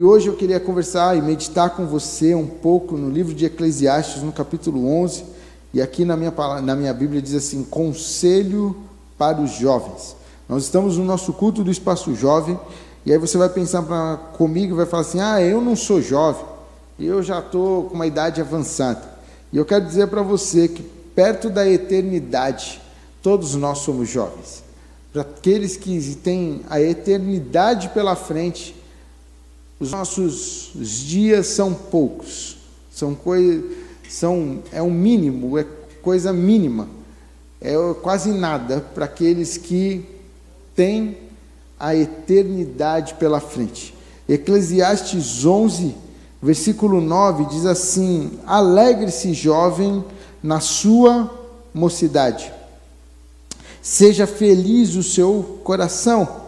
E hoje eu queria conversar e meditar com você um pouco no livro de Eclesiastes, no capítulo 11, e aqui na minha, na minha Bíblia diz assim: Conselho para os jovens. Nós estamos no nosso culto do Espaço Jovem, e aí você vai pensar pra, comigo e vai falar assim: Ah, eu não sou jovem, eu já estou com uma idade avançada. E eu quero dizer para você que perto da eternidade, todos nós somos jovens. Para aqueles que têm a eternidade pela frente, os nossos dias são poucos, são coisa, são é um mínimo, é coisa mínima, é quase nada para aqueles que têm a eternidade pela frente. Eclesiastes 11, versículo 9 diz assim: Alegre-se, jovem, na sua mocidade. Seja feliz o seu coração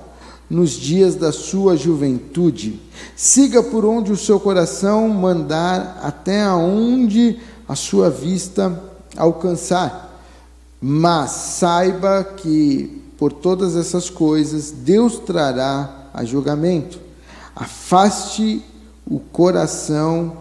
nos dias da sua juventude. Siga por onde o seu coração mandar, até aonde a sua vista alcançar. Mas saiba que por todas essas coisas Deus trará a julgamento. Afaste o coração,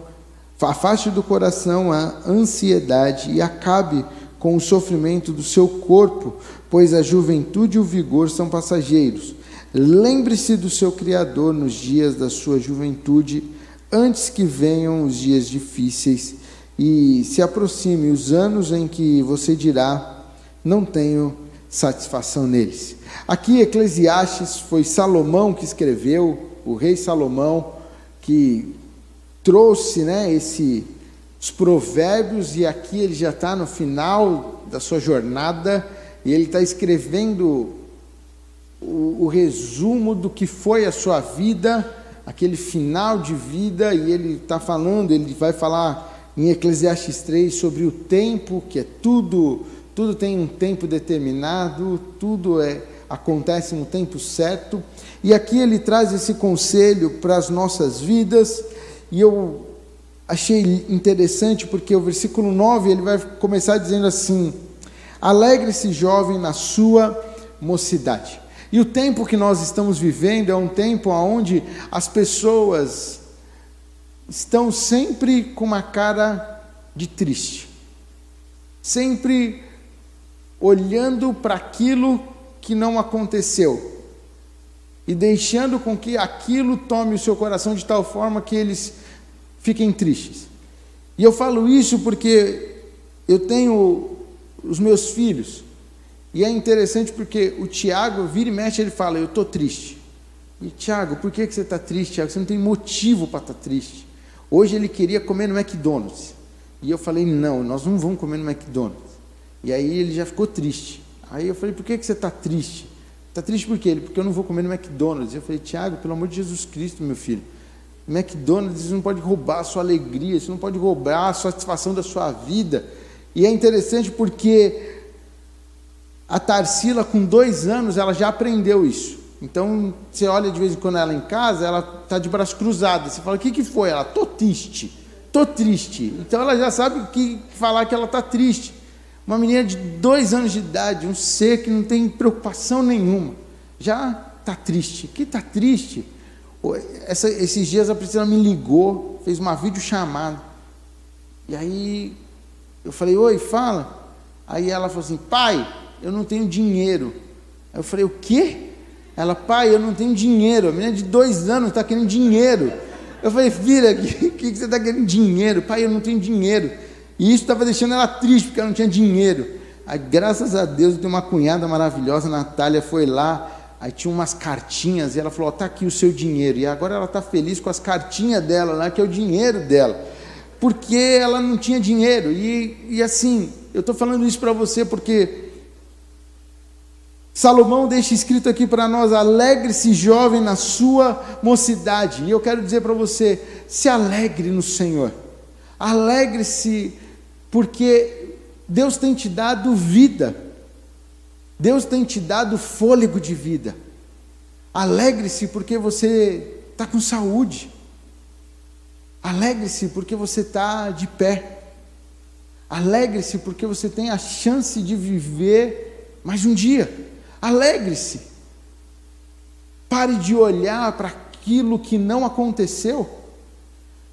afaste do coração a ansiedade e acabe com o sofrimento do seu corpo, pois a juventude e o vigor são passageiros Lembre-se do seu Criador nos dias da sua juventude, antes que venham os dias difíceis e se aproxime os anos em que você dirá: Não tenho satisfação neles. Aqui, Eclesiastes foi Salomão que escreveu, o rei Salomão, que trouxe né, esse, os provérbios, e aqui ele já está no final da sua jornada, e ele está escrevendo o, o resumo do que foi a sua vida, aquele final de vida, e ele está falando, ele vai falar em Eclesiastes 3 sobre o tempo, que é tudo, tudo tem um tempo determinado, tudo é acontece no tempo certo. E aqui ele traz esse conselho para as nossas vidas, e eu achei interessante porque o versículo 9 ele vai começar dizendo assim: Alegre-se, jovem, na sua mocidade. E o tempo que nós estamos vivendo é um tempo onde as pessoas estão sempre com uma cara de triste, sempre olhando para aquilo que não aconteceu e deixando com que aquilo tome o seu coração de tal forma que eles fiquem tristes. E eu falo isso porque eu tenho os meus filhos e é interessante porque o Tiago vira e mexe, ele fala: Eu estou triste. E Tiago, por que, que você está triste, Tiago? Você não tem motivo para estar tá triste. Hoje ele queria comer no McDonald's. E eu falei: Não, nós não vamos comer no McDonald's. E aí ele já ficou triste. Aí eu falei: Por que, que você está triste? Está triste por quê? Ele, porque eu não vou comer no McDonald's. Eu falei: Tiago, pelo amor de Jesus Cristo, meu filho. McDonald's não pode roubar a sua alegria, isso não pode roubar a satisfação da sua vida. E é interessante porque a Tarsila, com dois anos, ela já aprendeu isso. Então, você olha de vez em quando ela em casa, ela está de braço cruzado. Você fala, o que, que foi? Ela, tô triste, tô triste. Então, ela já sabe que falar que ela está triste. Uma menina de dois anos de idade, um ser que não tem preocupação nenhuma, já está triste. Que está triste? Essa, esses dias a Priscila me ligou, fez uma videochamada. E aí eu falei, oi, fala. Aí ela falou assim, pai, eu não tenho dinheiro. Eu falei, o quê? Ela, pai, eu não tenho dinheiro. A menina de dois anos está querendo dinheiro. Eu falei, filha, o que, que, você está querendo dinheiro? Pai, eu não tenho dinheiro. E isso estava deixando ela triste, porque ela não tinha dinheiro. Aí, graças a Deus, eu tenho uma cunhada maravilhosa, a Natália foi lá, aí tinha umas cartinhas, e ela falou, está aqui o seu dinheiro. E agora ela está feliz com as cartinhas dela lá, que é o dinheiro dela. Porque ela não tinha dinheiro. E, e assim, eu estou falando isso para você porque Salomão deixa escrito aqui para nós: alegre-se, jovem, na sua mocidade. E eu quero dizer para você: se alegre no Senhor. Alegre-se, porque Deus tem te dado vida. Deus tem te dado fôlego de vida. Alegre-se porque você está com saúde. Alegre-se porque você está de pé. Alegre-se porque você tem a chance de viver mais um dia. Alegre-se. Pare de olhar para aquilo que não aconteceu.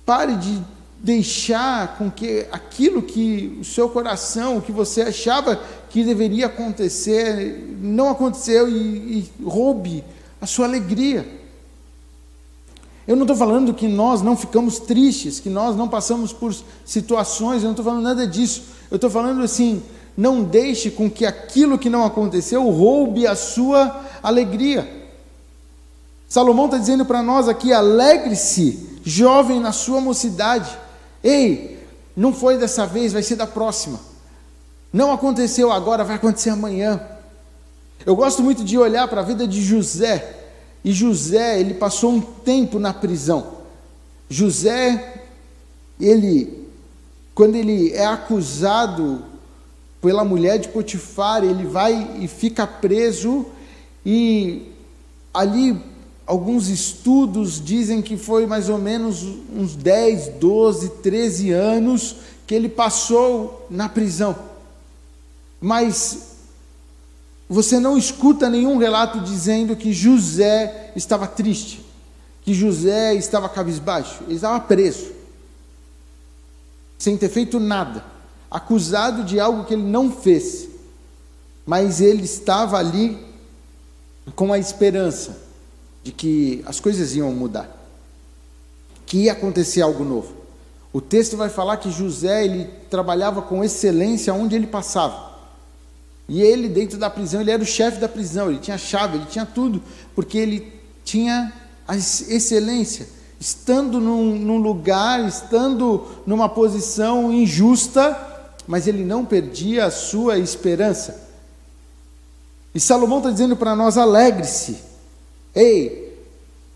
Pare de deixar com que aquilo que o seu coração, o que você achava que deveria acontecer, não aconteceu e, e roube a sua alegria. Eu não estou falando que nós não ficamos tristes, que nós não passamos por situações, eu não estou falando nada disso. Eu estou falando assim, não deixe com que aquilo que não aconteceu roube a sua alegria. Salomão está dizendo para nós aqui: alegre-se, jovem na sua mocidade. Ei, não foi dessa vez, vai ser da próxima. Não aconteceu agora, vai acontecer amanhã. Eu gosto muito de olhar para a vida de José. E José, ele passou um tempo na prisão. José, ele, quando ele é acusado pela mulher de Potifar, ele vai e fica preso, e ali alguns estudos dizem que foi mais ou menos uns 10, 12, 13 anos que ele passou na prisão. Mas você não escuta nenhum relato dizendo que José estava triste, que José estava cabisbaixo, ele estava preso, sem ter feito nada, acusado de algo que ele não fez, mas ele estava ali com a esperança de que as coisas iam mudar, que ia acontecer algo novo. O texto vai falar que José ele trabalhava com excelência onde ele passava. E ele, dentro da prisão, ele era o chefe da prisão, ele tinha chave, ele tinha tudo, porque ele tinha a excelência. Estando num, num lugar, estando numa posição injusta, mas ele não perdia a sua esperança. E Salomão está dizendo para nós: alegre-se, Ei,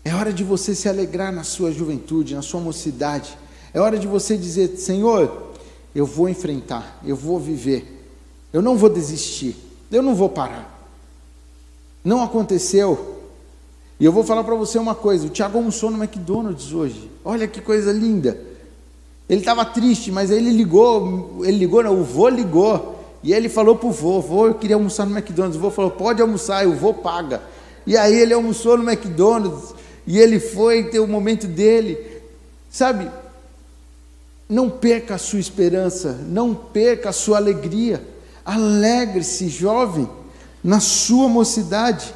é hora de você se alegrar na sua juventude, na sua mocidade. É hora de você dizer: Senhor, eu vou enfrentar, eu vou viver, eu não vou desistir, eu não vou parar. Não aconteceu. E eu vou falar para você uma coisa: o Tiago almoçou no McDonald's hoje. Olha que coisa linda. Ele estava triste, mas ele ligou, ele ligou, não, o vô ligou. E ele falou para o vô: vô, eu queria almoçar no McDonald's. O vô falou: pode almoçar, e o vô paga. E aí ele almoçou no McDonald's e ele foi ter o momento dele. Sabe? Não perca a sua esperança, não perca a sua alegria. Alegre-se, jovem, na sua mocidade.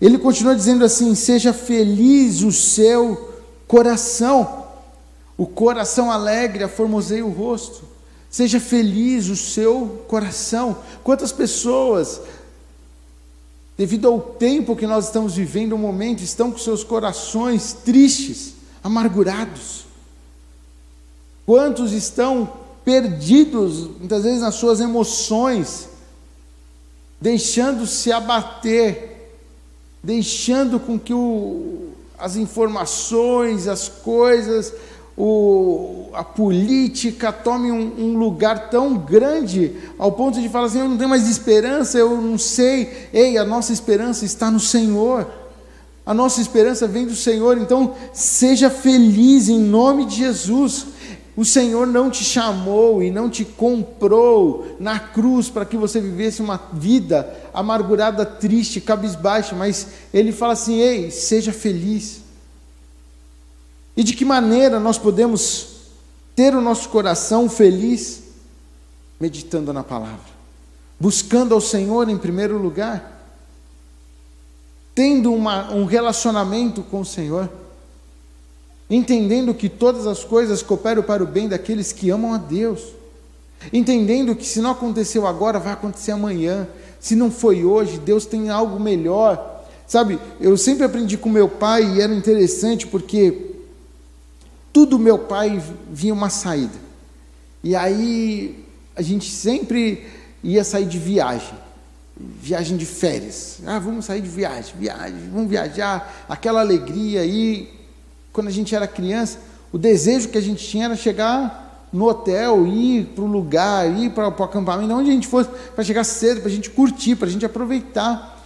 Ele continua dizendo assim: seja feliz o seu coração. O coração alegre aformoseia o rosto. Seja feliz o seu coração. Quantas pessoas devido ao tempo que nós estamos vivendo, um momento, estão com seus corações tristes, amargurados. Quantos estão perdidos, muitas vezes, nas suas emoções, deixando-se abater, deixando com que o, as informações, as coisas, o, a política tome um, um, lugar tão grande ao ponto de falar assim: eu não tenho mais esperança, eu não sei. Ei, a nossa esperança está no Senhor. A nossa esperança vem do Senhor, então seja feliz em nome de Jesus. O Senhor não te chamou e não te comprou na cruz para que você vivesse uma vida amargurada, triste, cabisbaixa, mas Ele fala assim: ei, seja feliz. E de que maneira nós podemos ter o nosso coração feliz? Meditando na palavra, buscando ao Senhor em primeiro lugar, tendo uma, um relacionamento com o Senhor, entendendo que todas as coisas cooperam para o bem daqueles que amam a Deus, entendendo que se não aconteceu agora, vai acontecer amanhã, se não foi hoje, Deus tem algo melhor. Sabe, eu sempre aprendi com meu pai e era interessante porque tudo meu pai vinha uma saída. E aí a gente sempre ia sair de viagem, viagem de férias. Ah, vamos sair de viagem, viagem, vamos viajar, aquela alegria aí. Quando a gente era criança, o desejo que a gente tinha era chegar no hotel, ir para o lugar, ir para o acampamento, onde a gente fosse, para chegar cedo, para a gente curtir, para a gente aproveitar.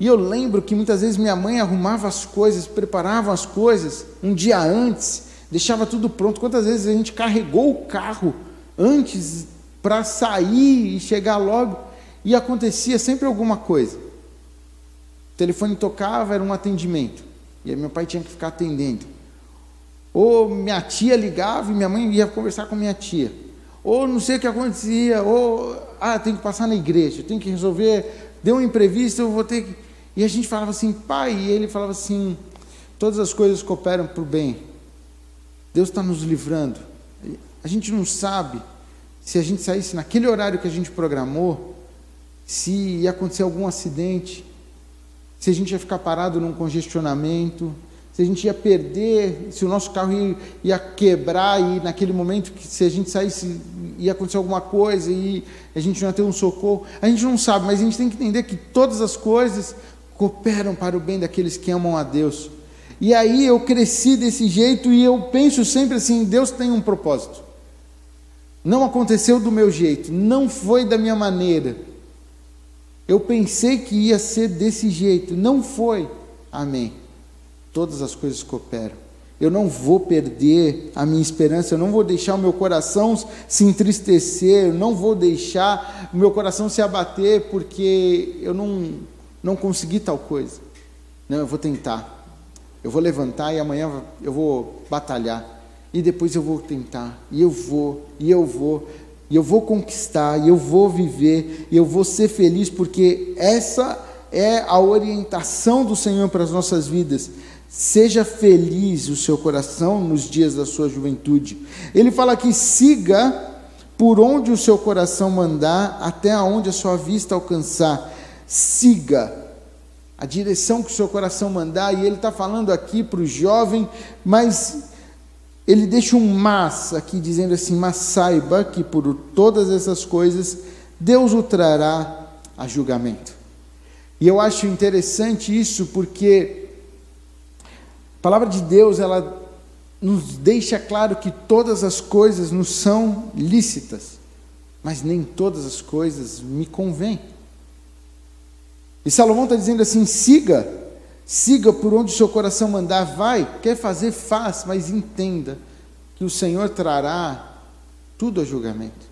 E eu lembro que muitas vezes minha mãe arrumava as coisas, preparava as coisas um dia antes, deixava tudo pronto. Quantas vezes a gente carregou o carro antes para sair e chegar logo e acontecia sempre alguma coisa. O telefone tocava, era um atendimento. E aí meu pai tinha que ficar atendendo. Ou minha tia ligava e minha mãe ia conversar com minha tia. Ou não sei o que acontecia, ou ah, tem que passar na igreja, tem que resolver, deu um imprevisto, eu vou ter que. E a gente falava assim, pai, e ele falava assim, todas as coisas cooperam para o bem. Deus está nos livrando. A gente não sabe se a gente saísse naquele horário que a gente programou, se ia acontecer algum acidente, se a gente ia ficar parado num congestionamento, se a gente ia perder, se o nosso carro ia, ia, quebrar e naquele momento que se a gente saísse ia acontecer alguma coisa e a gente não ia ter um socorro. A gente não sabe, mas a gente tem que entender que todas as coisas cooperam para o bem daqueles que amam a Deus. E aí eu cresci desse jeito e eu penso sempre assim: Deus tem um propósito. Não aconteceu do meu jeito, não foi da minha maneira. Eu pensei que ia ser desse jeito, não foi. Amém. Todas as coisas cooperam. Eu não vou perder a minha esperança, eu não vou deixar o meu coração se entristecer, eu não vou deixar o meu coração se abater porque eu não, não consegui tal coisa. Não, eu vou tentar. Eu vou levantar e amanhã eu vou batalhar. E depois eu vou tentar. E eu vou, e eu vou, e eu vou conquistar, e eu vou viver, e eu vou ser feliz, porque essa é a orientação do Senhor para as nossas vidas. Seja feliz o seu coração nos dias da sua juventude. Ele fala que siga por onde o seu coração mandar, até onde a sua vista alcançar. Siga a direção que o seu coração mandar, e ele está falando aqui para o jovem, mas ele deixa um mas aqui, dizendo assim: Mas saiba que por todas essas coisas Deus o trará a julgamento. E eu acho interessante isso porque a palavra de Deus, ela nos deixa claro que todas as coisas nos são lícitas, mas nem todas as coisas me convêm. E Salomão está dizendo assim: siga, siga por onde o seu coração mandar, vai, quer fazer, faz, mas entenda que o Senhor trará tudo a julgamento.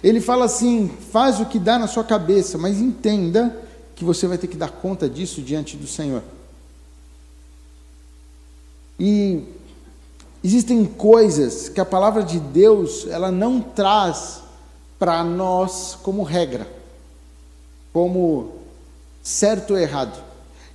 Ele fala assim: faz o que dá na sua cabeça, mas entenda que você vai ter que dar conta disso diante do Senhor. E existem coisas que a palavra de Deus ela não traz para nós como regra, como certo ou errado.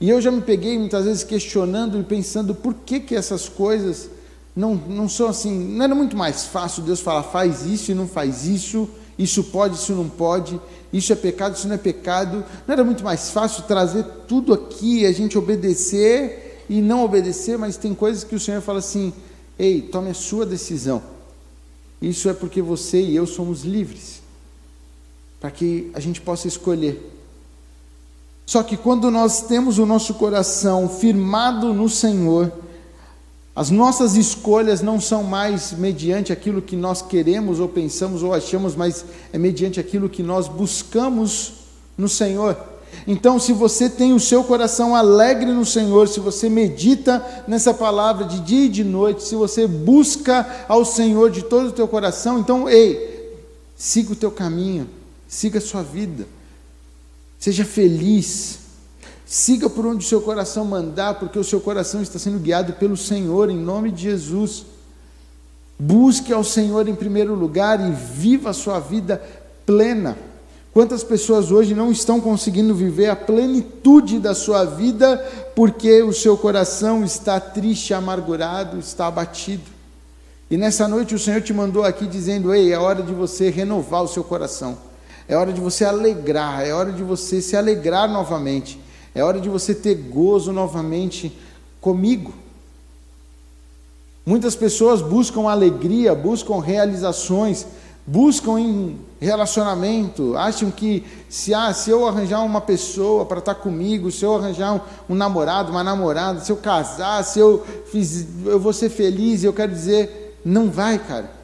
E eu já me peguei muitas vezes questionando e pensando por que, que essas coisas não, não são assim. Não era muito mais fácil Deus falar, faz isso e não faz isso, isso pode, isso não pode, isso é pecado, isso não é pecado. Não era muito mais fácil trazer tudo aqui, a gente obedecer e não obedecer, mas tem coisas que o Senhor fala assim: ei, tome a sua decisão. Isso é porque você e eu somos livres, para que a gente possa escolher. Só que quando nós temos o nosso coração firmado no Senhor, as nossas escolhas não são mais mediante aquilo que nós queremos ou pensamos ou achamos, mas é mediante aquilo que nós buscamos no Senhor. Então, se você tem o seu coração alegre no Senhor, se você medita nessa palavra de dia e de noite, se você busca ao Senhor de todo o teu coração, então, ei, siga o teu caminho, siga a sua vida. Seja feliz. Siga por onde o seu coração mandar, porque o seu coração está sendo guiado pelo Senhor, em nome de Jesus. Busque ao Senhor em primeiro lugar e viva a sua vida plena. Quantas pessoas hoje não estão conseguindo viver a plenitude da sua vida porque o seu coração está triste, amargurado, está abatido? E nessa noite o Senhor te mandou aqui dizendo: Ei, é hora de você renovar o seu coração. É hora de você alegrar, é hora de você se alegrar novamente, é hora de você ter gozo novamente comigo. Muitas pessoas buscam alegria, buscam realizações, buscam em relacionamento, acham que se, ah, se eu arranjar uma pessoa para estar comigo, se eu arranjar um, um, namorado, uma namorada, se eu casar, se eu fiz, eu vou ser feliz, eu quero dizer, não vai, cara.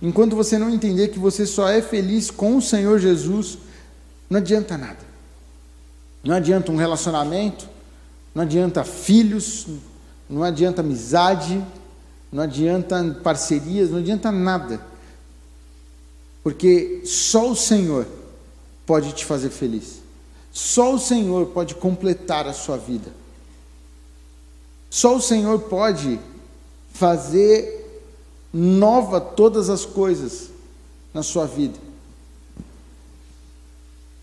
Enquanto você não entender que você só é feliz com o Senhor Jesus, não adianta nada. Não adianta um relacionamento, não adianta filhos, não adianta amizade, não adianta parcerias, não adianta nada. Porque só o Senhor pode te fazer feliz. Só o Senhor pode completar a sua vida. Só o Senhor pode fazer nova todas as coisas na sua vida.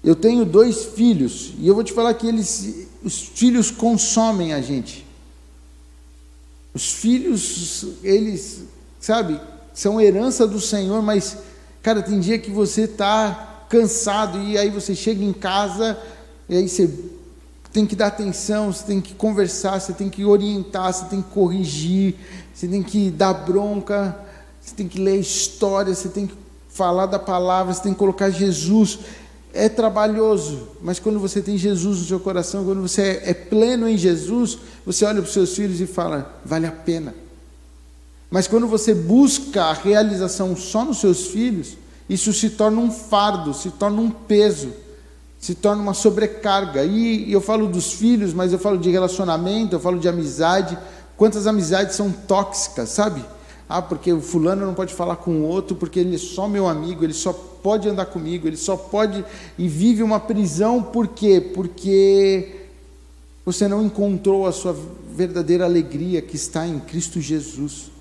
Eu tenho dois filhos e eu vou te falar que eles, os filhos consomem a gente. Os filhos, eles, sabe, são herança do Senhor, mas, cara, tem dia que você está cansado e aí você chega em casa e aí você tem que dar atenção, você tem que conversar, você tem que orientar, você tem que corrigir, você tem que dar bronca, você tem que ler história, você tem que falar da palavra, você tem que colocar Jesus é trabalhoso, mas quando você tem Jesus no seu coração, quando você é, pleno em Jesus, você olha para os seus filhos e fala: vale a pena. Mas quando você busca a realização só nos seus filhos, isso se torna um fardo, se torna um peso, se torna uma sobrecarga. E eu falo dos filhos, mas eu falo de relacionamento, eu falo de amizade. Quantas amizades são tóxicas, sabe? Ah, porque o fulano não pode falar com o outro, porque ele é só meu amigo, ele só pode andar comigo, ele só pode e vive uma prisão, por quê? Porque você não encontrou a sua verdadeira alegria que está em Cristo Jesus.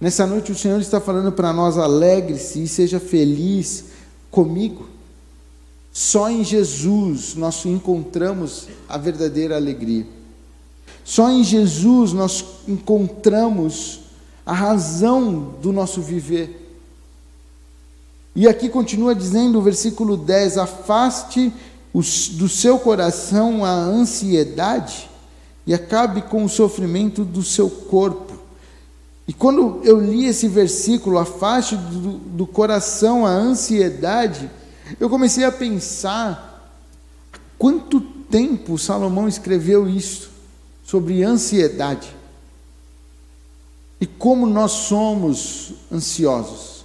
Nessa noite o Senhor está falando para nós: alegre-se e seja feliz comigo. Só em Jesus nós encontramos a verdadeira alegria. Só em Jesus nós encontramos a razão do nosso viver. E aqui continua dizendo o versículo 10: afaste do seu coração a ansiedade e acabe com o sofrimento do seu corpo. E quando eu li esse versículo, afaste do, do coração a ansiedade, eu comecei a pensar quanto tempo Salomão escreveu isso sobre ansiedade. E como nós somos ansiosos.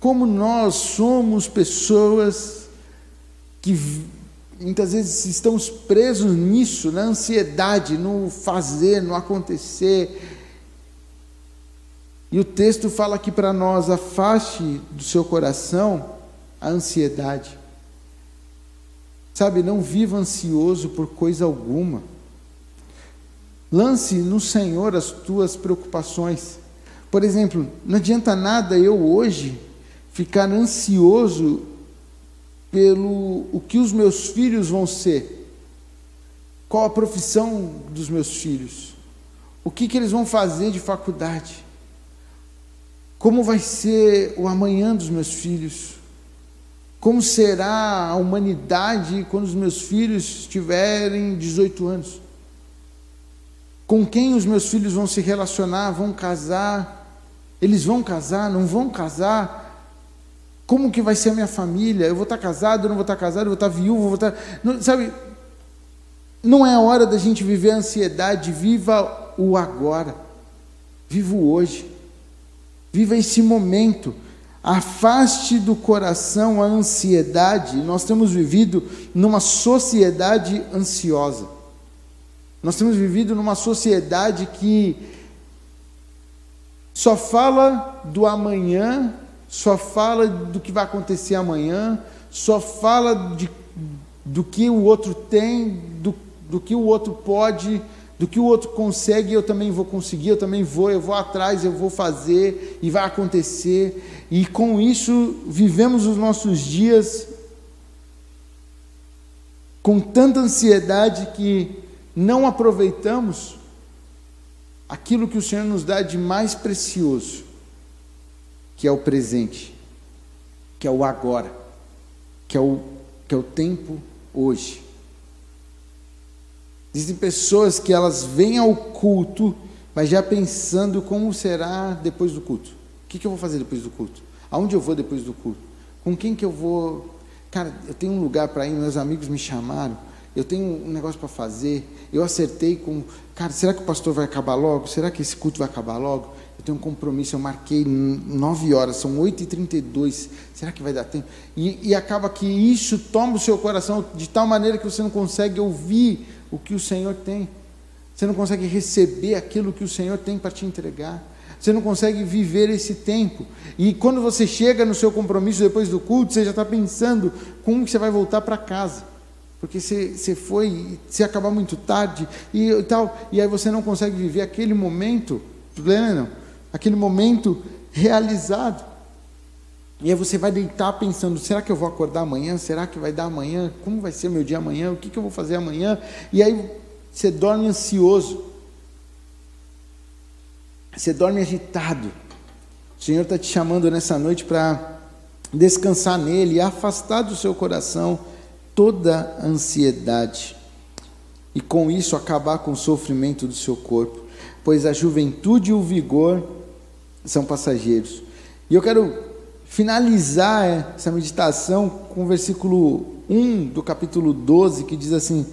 Como nós somos pessoas que muitas vezes estamos presos nisso, na ansiedade, no fazer, no acontecer. E o texto fala aqui para nós: afaste do seu coração a ansiedade. Sabe, não viva ansioso por coisa alguma. Lance no Senhor as tuas preocupações. Por exemplo, não adianta nada eu hoje ficar ansioso pelo o que os meus filhos vão ser. Qual a profissão dos meus filhos? O que, que eles vão fazer de faculdade? Como vai ser o amanhã dos meus filhos? Como será a humanidade quando os meus filhos tiverem 18 anos? com quem os meus filhos vão se relacionar, vão casar, eles vão casar, não vão casar, como que vai ser a minha família, eu vou estar casado, não vou estar casado, eu vou estar viúvo, vou estar, não, sabe, não é hora da gente viver a ansiedade, viva o agora, viva o hoje, viva esse momento, afaste do coração a ansiedade, nós temos vivido numa sociedade ansiosa, nós temos vivido numa sociedade que só fala do amanhã, só fala do que vai acontecer amanhã, só fala de, do que o outro tem, do, do que o outro pode, do que o outro consegue, eu também vou conseguir, eu também vou, eu vou atrás, eu vou fazer e vai acontecer. E com isso vivemos os nossos dias com tanta ansiedade que não aproveitamos aquilo que o Senhor nos dá de mais precioso, que é o presente, que é o agora, que é o, que é o tempo hoje. Existem pessoas que elas vêm ao culto, mas já pensando como será depois do culto. O que, que eu vou fazer depois do culto? Aonde eu vou depois do culto? Com quem que eu vou? Cara, eu tenho um lugar para ir, meus amigos me chamaram eu tenho um negócio para fazer, eu acertei com, cara, será que o pastor vai acabar logo? Será que esse culto vai acabar logo? Eu tenho um compromisso, eu marquei nove horas, são oito e trinta e dois, será que vai dar tempo? E, e acaba que isso toma o seu coração de tal maneira que você não consegue ouvir o que o Senhor tem, você não consegue receber aquilo que o Senhor tem para te entregar, você não consegue viver esse tempo, e quando você chega no seu compromisso depois do culto, você já está pensando como que você vai voltar para casa, porque você, você foi, se acabar muito tarde e, tal, e aí você não consegue viver aquele momento pleno, aquele momento realizado. E aí você vai deitar pensando: será que eu vou acordar amanhã? Será que vai dar amanhã? Como vai ser meu dia amanhã? O que, que eu vou fazer amanhã? E aí você dorme ansioso, você dorme agitado. O Senhor está te chamando nessa noite para descansar nele e afastar do seu coração toda ansiedade e com isso acabar com o sofrimento do seu corpo, pois a juventude e o vigor são passageiros. E eu quero finalizar essa meditação com o versículo 1 do capítulo 12, que diz assim: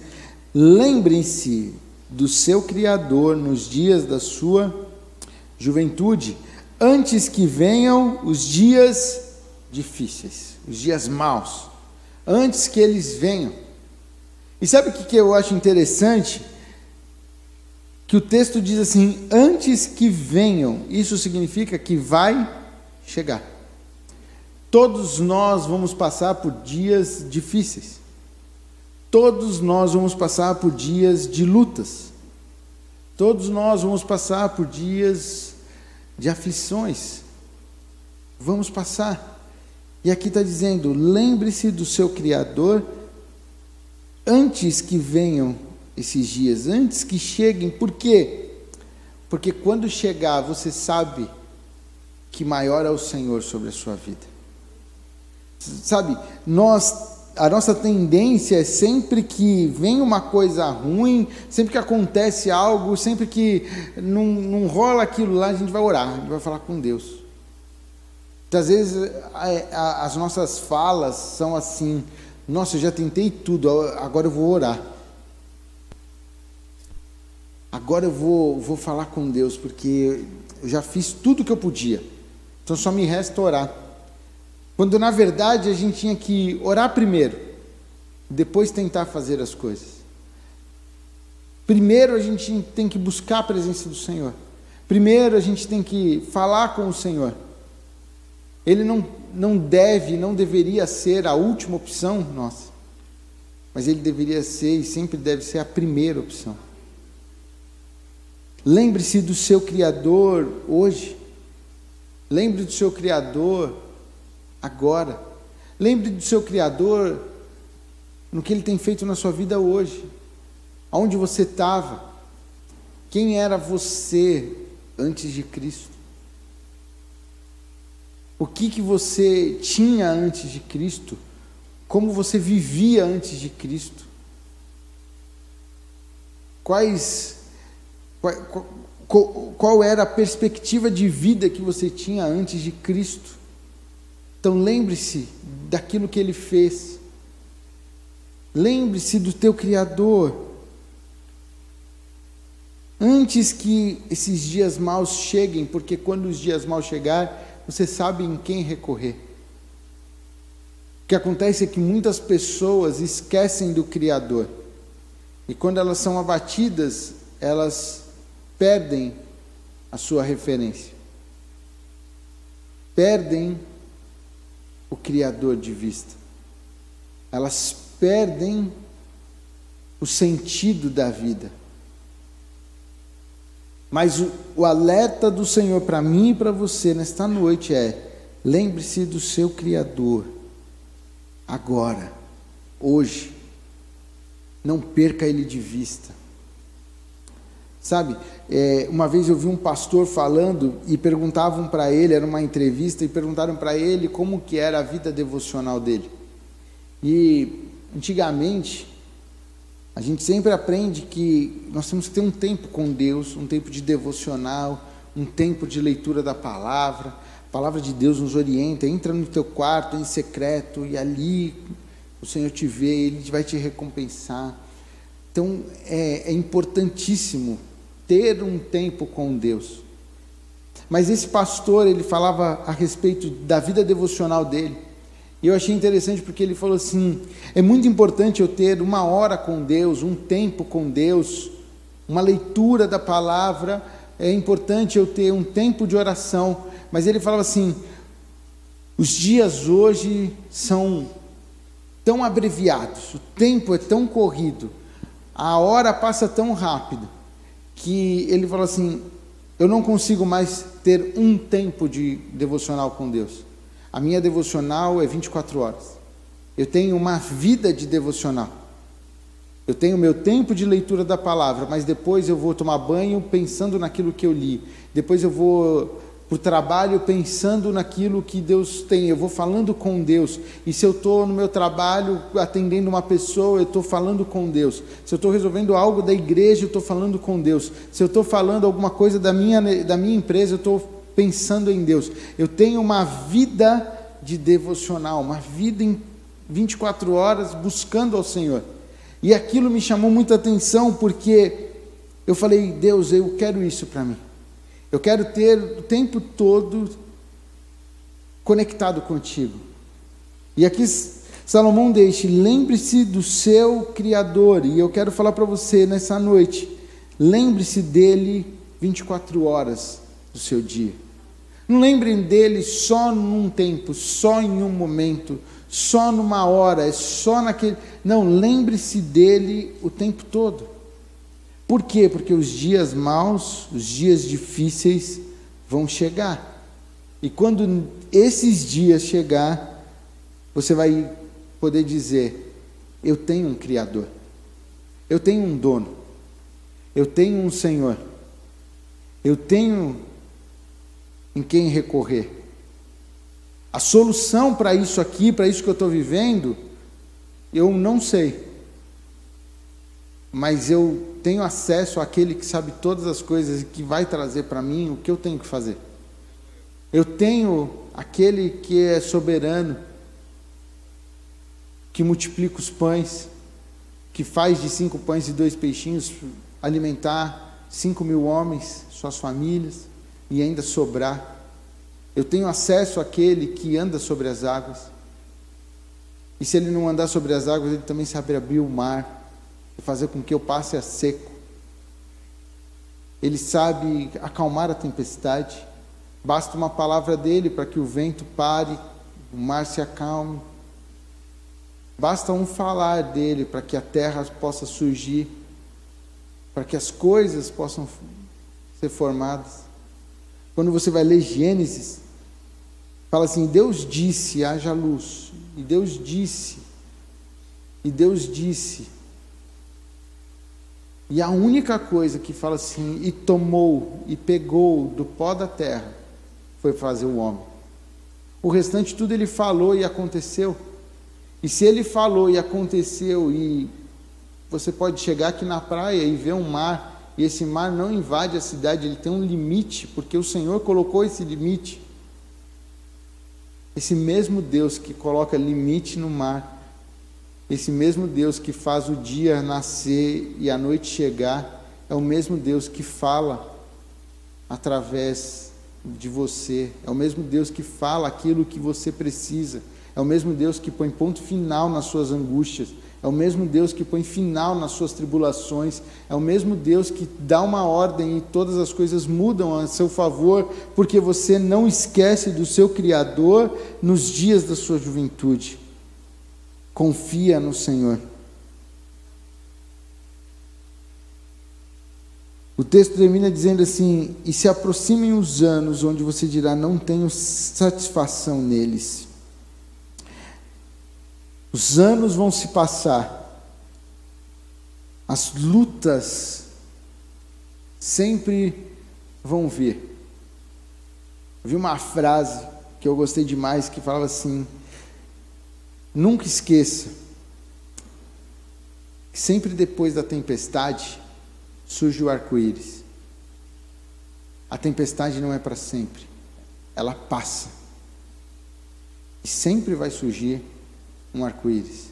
Lembrem-se do seu Criador nos dias da sua juventude, antes que venham os dias difíceis, os dias maus antes que eles venham. E sabe o que eu acho interessante? Que o texto diz assim: antes que venham, isso significa que vai chegar. Todos nós vamos passar por dias difíceis. Todos nós vamos passar por dias de lutas. Todos nós vamos passar por dias de aflições. Vamos passar. E aqui está dizendo: lembre-se do seu Criador antes que venham esses dias, antes que cheguem. Por quê? Porque quando chegar, você sabe que maior é o Senhor sobre a sua vida. Sabe, nós a nossa tendência é sempre que vem uma coisa ruim, sempre que acontece algo, sempre que não, não rola aquilo lá, a gente vai orar, a gente vai falar com Deus. Muitas vezes as nossas falas são assim: nossa, eu já tentei tudo, agora eu vou orar. Agora eu vou, vou falar com Deus, porque eu já fiz tudo que eu podia. Então só me resta orar. Quando na verdade a gente tinha que orar primeiro, depois tentar fazer as coisas. Primeiro a gente tem que buscar a presença do Senhor. Primeiro a gente tem que falar com o Senhor. Ele não, não deve, não deveria ser a última opção nossa, mas ele deveria ser e sempre deve ser a primeira opção. Lembre-se do seu Criador hoje. Lembre do seu Criador agora. Lembre do seu Criador no que ele tem feito na sua vida hoje. Aonde você estava. Quem era você antes de Cristo? o que, que você tinha antes de Cristo, como você vivia antes de Cristo, quais, qual, qual, qual era a perspectiva de vida que você tinha antes de Cristo. Então lembre-se daquilo que ele fez. Lembre-se do teu Criador. Antes que esses dias maus cheguem, porque quando os dias maus chegar, você sabe em quem recorrer. O que acontece é que muitas pessoas esquecem do Criador. E quando elas são abatidas, elas perdem a sua referência. Perdem o Criador de vista. Elas perdem o sentido da vida. Mas o, o alerta do Senhor para mim e para você nesta noite é: lembre-se do seu Criador, agora, hoje. Não perca ele de vista. Sabe, é, uma vez eu vi um pastor falando e perguntavam para ele, era uma entrevista, e perguntaram para ele como que era a vida devocional dele. E antigamente a gente sempre aprende que nós temos que ter um tempo com Deus, um tempo de devocional, um tempo de leitura da palavra. A palavra de Deus nos orienta. Entra no teu quarto em secreto e ali o Senhor te vê, Ele vai te recompensar. Então é, é importantíssimo ter um tempo com Deus. Mas esse pastor, ele falava a respeito da vida devocional dele. E eu achei interessante porque ele falou assim: é muito importante eu ter uma hora com Deus, um tempo com Deus, uma leitura da palavra, é importante eu ter um tempo de oração. Mas ele falava assim: os dias hoje são tão abreviados, o tempo é tão corrido, a hora passa tão rápido, que ele fala assim: eu não consigo mais ter um tempo de devocional com Deus. A minha devocional é 24 horas. Eu tenho uma vida de devocional. Eu tenho meu tempo de leitura da palavra, mas depois eu vou tomar banho pensando naquilo que eu li. Depois eu vou para o trabalho pensando naquilo que Deus tem, eu vou falando com Deus. E se eu estou no meu trabalho atendendo uma pessoa, eu estou falando com Deus. Se eu estou resolvendo algo da igreja, eu estou falando com Deus. Se eu estou falando alguma coisa da minha, da minha empresa, eu estou pensando em Deus. Eu tenho uma vida de devocional, uma vida em 24 horas buscando ao Senhor. E aquilo me chamou muita atenção porque eu falei, Deus, eu quero isso para mim. Eu quero ter o tempo todo conectado contigo. E aqui Salomão deixa, lembre-se do seu Criador. E eu quero falar para você nessa noite, lembre-se dele 24 horas do seu dia. Não lembrem dele só num tempo, só em um momento, só numa hora, é só naquele. Não, lembre-se dele o tempo todo. Por quê? Porque os dias maus, os dias difíceis vão chegar. E quando esses dias chegar, você vai poder dizer: eu tenho um criador. Eu tenho um dono. Eu tenho um Senhor. Eu tenho em quem recorrer. A solução para isso aqui, para isso que eu estou vivendo, eu não sei mas eu tenho acesso àquele que sabe todas as coisas e que vai trazer para mim o que eu tenho que fazer. Eu tenho aquele que é soberano, que multiplica os pães, que faz de cinco pães e dois peixinhos alimentar cinco mil homens, suas famílias, e ainda sobrar. Eu tenho acesso àquele que anda sobre as águas. E se ele não andar sobre as águas, ele também sabe abrir o mar e fazer com que eu passe a seco. Ele sabe acalmar a tempestade. Basta uma palavra dele para que o vento pare, o mar se acalme. Basta um falar dele para que a terra possa surgir, para que as coisas possam ser formadas. Quando você vai ler Gênesis, fala assim: Deus disse, haja luz. E Deus disse, e Deus disse, e a única coisa que fala assim, e tomou e pegou do pó da terra, foi fazer o homem. O restante tudo ele falou e aconteceu. E se ele falou e aconteceu, e você pode chegar aqui na praia e ver um mar, e esse mar não invade a cidade, ele tem um limite, porque o Senhor colocou esse limite. Esse mesmo Deus que coloca limite no mar, esse mesmo Deus que faz o dia nascer e a noite chegar, é o mesmo Deus que fala através de você, é o mesmo Deus que fala aquilo que você precisa, é o mesmo Deus que põe ponto final nas suas angústias, é o mesmo Deus que põe final nas suas tribulações, é o mesmo Deus que dá uma ordem e todas as coisas mudam a seu favor, porque você não esquece do seu Criador nos dias da sua juventude. Confia no Senhor. O texto termina dizendo assim: E se aproximem os anos onde você dirá, não tenho satisfação neles. Os anos vão se passar, as lutas sempre vão vir. Eu vi uma frase que eu gostei demais que falava assim: Nunca esqueça que sempre depois da tempestade surge o arco-íris. A tempestade não é para sempre, ela passa. E sempre vai surgir um arco-íris,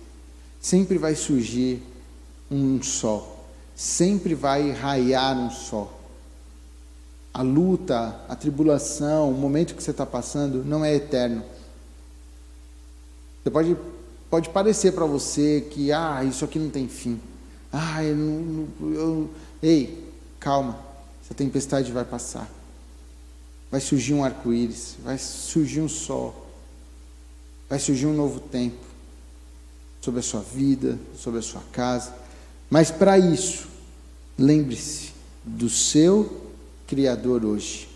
sempre vai surgir um sol, sempre vai raiar um sol. A luta, a tribulação, o momento que você está passando não é eterno você pode, pode parecer para você que, ah, isso aqui não tem fim. Ah, eu não, eu, ei, calma, essa tempestade vai passar. Vai surgir um arco-íris, vai surgir um sol, vai surgir um novo tempo. sobre a sua vida, sobre a sua casa. Mas para isso, lembre-se do seu Criador hoje.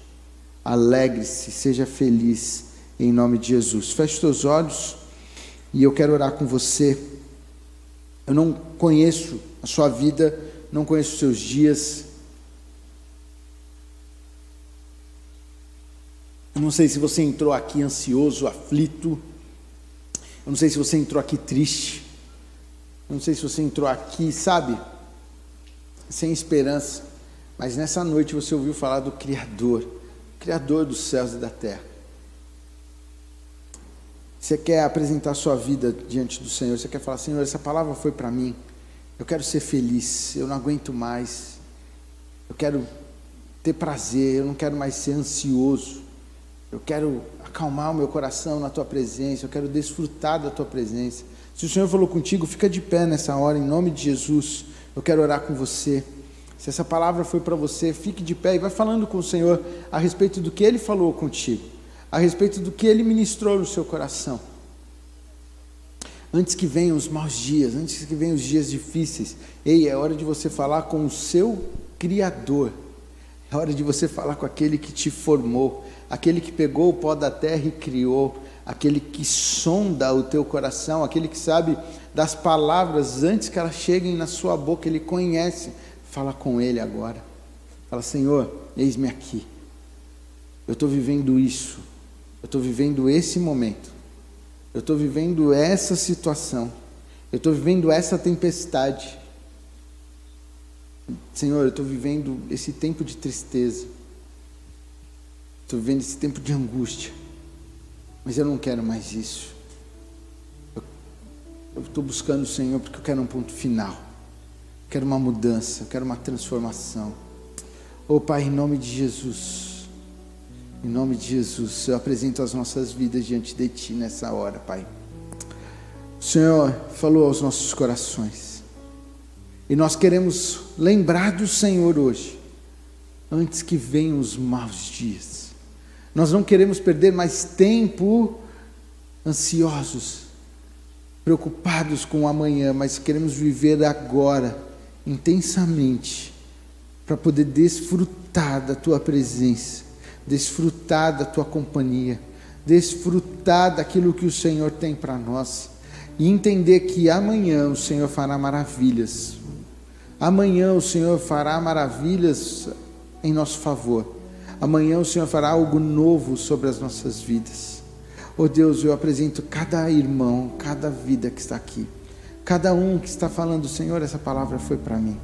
Alegre-se, seja feliz em nome de Jesus. Feche seus olhos e eu quero orar com você. Eu não conheço a sua vida, não conheço os seus dias. Eu não sei se você entrou aqui ansioso, aflito. Eu não sei se você entrou aqui triste. Eu não sei se você entrou aqui, sabe, sem esperança. Mas nessa noite você ouviu falar do Criador, Criador dos céus e da terra. Você quer apresentar sua vida diante do Senhor, você quer falar, Senhor, essa palavra foi para mim. Eu quero ser feliz, eu não aguento mais. Eu quero ter prazer, eu não quero mais ser ansioso. Eu quero acalmar o meu coração na tua presença, eu quero desfrutar da tua presença. Se o Senhor falou contigo, fica de pé nessa hora, em nome de Jesus. Eu quero orar com você. Se essa palavra foi para você, fique de pé e vai falando com o Senhor a respeito do que Ele falou contigo, a respeito do que Ele ministrou no seu coração. Antes que venham os maus dias, antes que venham os dias difíceis, ei, é hora de você falar com o seu Criador, é hora de você falar com aquele que te formou, aquele que pegou o pó da terra e criou, aquele que sonda o teu coração, aquele que sabe das palavras antes que elas cheguem na sua boca, ele conhece. Fala com ele agora. Fala, Senhor, eis-me aqui. Eu estou vivendo isso. Eu estou vivendo esse momento. Eu estou vivendo essa situação. Eu estou vivendo essa tempestade. Senhor, eu estou vivendo esse tempo de tristeza. Estou vivendo esse tempo de angústia. Mas eu não quero mais isso. Eu estou buscando o Senhor porque eu quero um ponto final. Eu quero uma mudança, eu quero uma transformação. Oh Pai, em nome de Jesus. Em nome de Jesus, eu apresento as nossas vidas diante de Ti nessa hora, Pai. O Senhor falou aos nossos corações. E nós queremos lembrar do Senhor hoje, antes que venham os maus dias. Nós não queremos perder mais tempo ansiosos, preocupados com o amanhã, mas queremos viver agora, intensamente, para poder desfrutar da tua presença, desfrutar da tua companhia, desfrutar daquilo que o Senhor tem para nós e entender que amanhã o Senhor fará maravilhas. Amanhã o Senhor fará maravilhas em nosso favor. Amanhã o Senhor fará algo novo sobre as nossas vidas. Oh Deus, eu apresento cada irmão, cada vida que está aqui, cada um que está falando, Senhor, essa palavra foi para mim.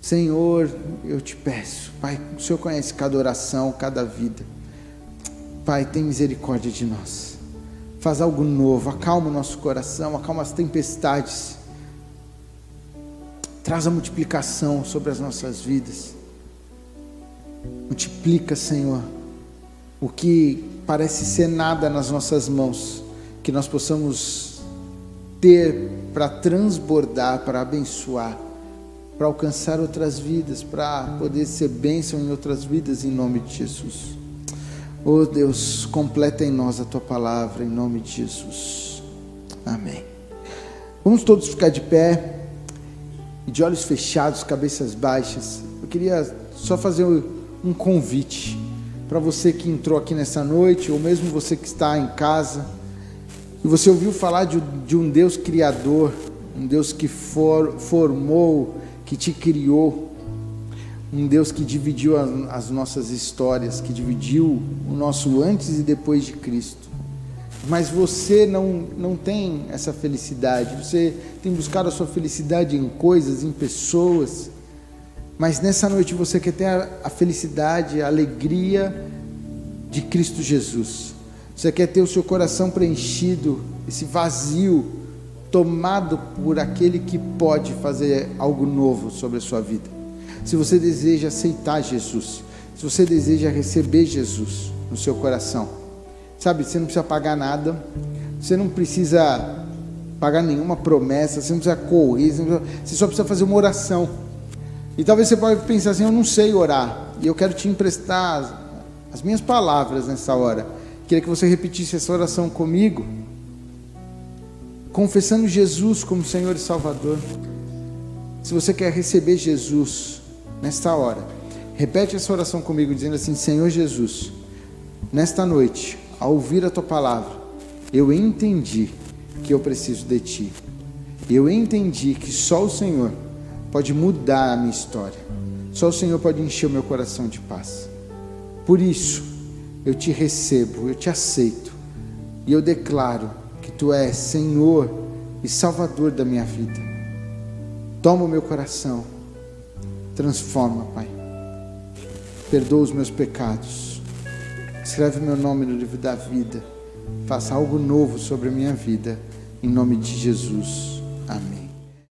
Senhor, eu te peço, Pai, o Senhor conhece cada oração, cada vida. Pai, tem misericórdia de nós. Faz algo novo, acalma o nosso coração, acalma as tempestades. Traz a multiplicação sobre as nossas vidas. Multiplica, Senhor, o que parece ser nada nas nossas mãos, que nós possamos ter para transbordar, para abençoar, para alcançar outras vidas, para poder ser bênção em outras vidas, em nome de Jesus. Oh Deus, completa em nós a tua palavra, em nome de Jesus. Amém. Vamos todos ficar de pé de olhos fechados, cabeças baixas. Eu queria só fazer um convite para você que entrou aqui nessa noite, ou mesmo você que está em casa, e você ouviu falar de, de um Deus criador, um Deus que for, formou, que te criou, um Deus que dividiu as, as nossas histórias, que dividiu o nosso antes e depois de Cristo. Mas você não, não tem essa felicidade, você tem buscado a sua felicidade em coisas, em pessoas, mas nessa noite você quer ter a, felicidade, a alegria de Cristo Jesus. Você quer ter o seu coração preenchido, esse vazio tomado por aquele que pode fazer algo novo sobre a sua vida. Se você deseja aceitar Jesus, se você deseja receber Jesus no seu coração, sabe, você não precisa pagar nada, você não precisa pagar nenhuma promessa, você não precisa correr, você só precisa fazer uma oração. E talvez você pode pensar assim: eu não sei orar, e eu quero te emprestar as minhas palavras nessa hora. Queria que você repetisse essa oração comigo. Confessando Jesus como Senhor e Salvador. Se você quer receber Jesus nesta hora, repete essa oração comigo, dizendo assim: Senhor Jesus, nesta noite, ao ouvir a tua palavra, eu entendi que eu preciso de ti. Eu entendi que só o Senhor pode mudar a minha história. Só o Senhor pode encher o meu coração de paz. Por isso, eu te recebo, eu te aceito e eu declaro tu és Senhor e Salvador da minha vida. Toma o meu coração, transforma, Pai. Perdoa os meus pecados. Escreve meu nome no livro da vida. Faça algo novo sobre a minha vida. Em nome de Jesus. Amém.